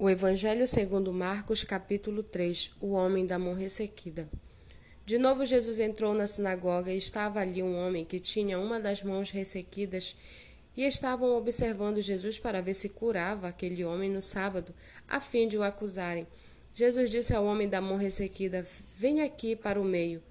O Evangelho segundo Marcos, capítulo 3 O homem da mão ressequida. De novo Jesus entrou na sinagoga e estava ali um homem que tinha uma das mãos ressequidas e estavam observando Jesus para ver se curava aquele homem no sábado, a fim de o acusarem. Jesus disse ao homem da mão ressequida: Venha aqui para o meio.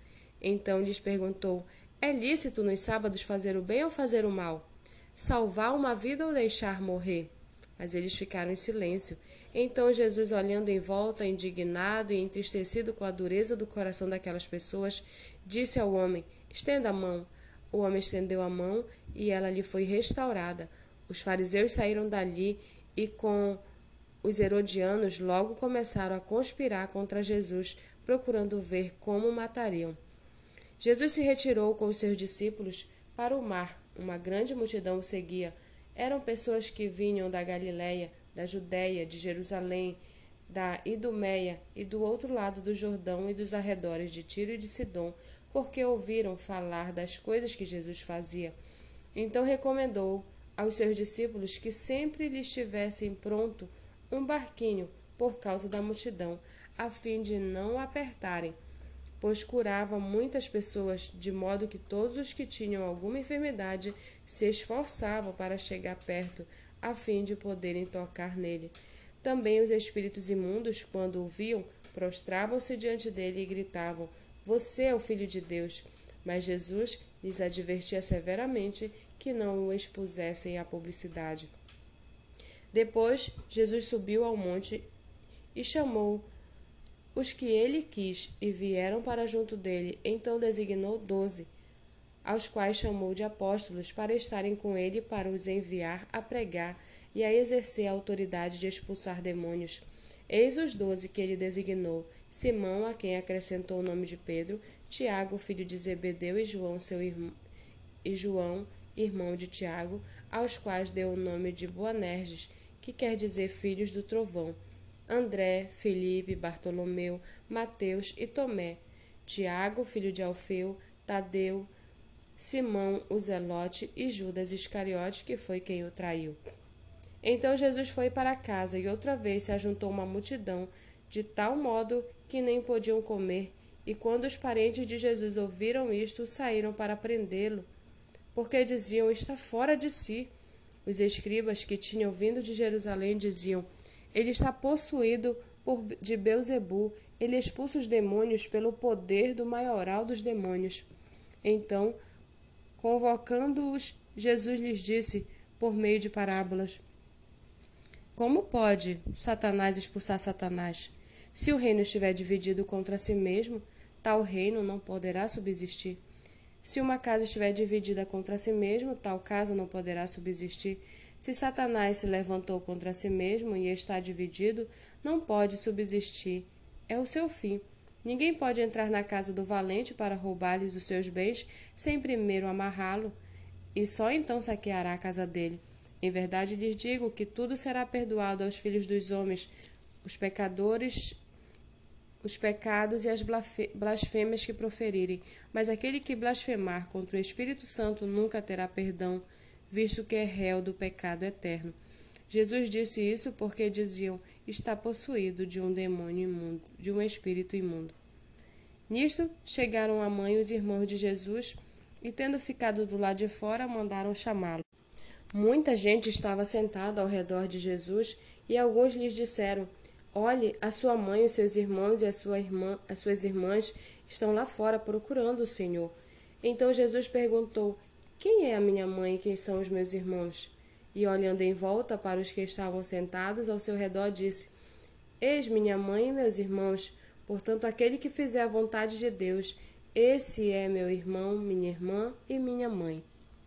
Então lhes perguntou: É lícito nos sábados fazer o bem ou fazer o mal? Salvar uma vida ou deixar morrer? Mas eles ficaram em silêncio. Então Jesus, olhando em volta, indignado e entristecido com a dureza do coração daquelas pessoas, disse ao homem: Estenda a mão. O homem estendeu a mão e ela lhe foi restaurada. Os fariseus saíram dali e com os herodianos logo começaram a conspirar contra Jesus, procurando ver como o matariam. Jesus se retirou com os seus discípulos para o mar. Uma grande multidão o seguia. Eram pessoas que vinham da Galiléia, da Judéia, de Jerusalém, da Idumeia e do outro lado do Jordão e dos arredores de Tiro e de Sidom, porque ouviram falar das coisas que Jesus fazia. Então recomendou aos seus discípulos que sempre lhes tivessem pronto um barquinho por causa da multidão, a fim de não apertarem pois curava muitas pessoas, de modo que todos os que tinham alguma enfermidade se esforçavam para chegar perto, a fim de poderem tocar nele. Também os espíritos imundos, quando o viam, prostravam-se diante dele e gritavam: Você é o Filho de Deus. Mas Jesus lhes advertia severamente que não o expusessem à publicidade. Depois, Jesus subiu ao monte e chamou os que ele quis e vieram para junto dele, então designou doze, aos quais chamou de apóstolos, para estarem com ele, para os enviar a pregar e a exercer a autoridade de expulsar demônios. Eis os doze que ele designou: Simão, a quem acrescentou o nome de Pedro, Tiago, filho de Zebedeu, e João, seu irmão, e João, irmão de Tiago, aos quais deu o nome de Boanerges, que quer dizer filhos do trovão. André, Felipe, Bartolomeu, Mateus e Tomé, Tiago, filho de Alfeu, Tadeu, Simão, o Zelote e Judas Iscariote, que foi quem o traiu. Então Jesus foi para casa e outra vez se ajuntou uma multidão, de tal modo que nem podiam comer. E quando os parentes de Jesus ouviram isto, saíram para prendê-lo, porque diziam: Está fora de si. Os escribas que tinham vindo de Jerusalém diziam: ele está possuído por, de Beuzebu. Ele expulsa os demônios pelo poder do maioral dos demônios. Então, convocando-os, Jesus lhes disse, por meio de parábolas: Como pode Satanás expulsar Satanás? Se o reino estiver dividido contra si mesmo, tal reino não poderá subsistir. Se uma casa estiver dividida contra si mesmo, tal casa não poderá subsistir. Se Satanás se levantou contra si mesmo e está dividido, não pode subsistir. É o seu fim. Ninguém pode entrar na casa do valente para roubar-lhes os seus bens sem primeiro amarrá-lo, e só então saqueará a casa dele. Em verdade lhes digo que tudo será perdoado aos filhos dos homens, os pecadores, os pecados e as blasfêmias que proferirem, mas aquele que blasfemar contra o Espírito Santo nunca terá perdão visto que é réu do pecado eterno. Jesus disse isso porque diziam: está possuído de um demônio imundo, de um espírito imundo. Nisto chegaram a mãe e os irmãos de Jesus e, tendo ficado do lado de fora, mandaram chamá-lo. Muita gente estava sentada ao redor de Jesus e alguns lhes disseram: Olhe, a sua mãe, os seus irmãos e a sua irmã, as suas irmãs estão lá fora procurando o Senhor. Então Jesus perguntou: quem é a minha mãe e quem são os meus irmãos? E olhando em volta para os que estavam sentados ao seu redor, disse: Eis minha mãe e meus irmãos. Portanto, aquele que fizer a vontade de Deus, esse é meu irmão, minha irmã e minha mãe.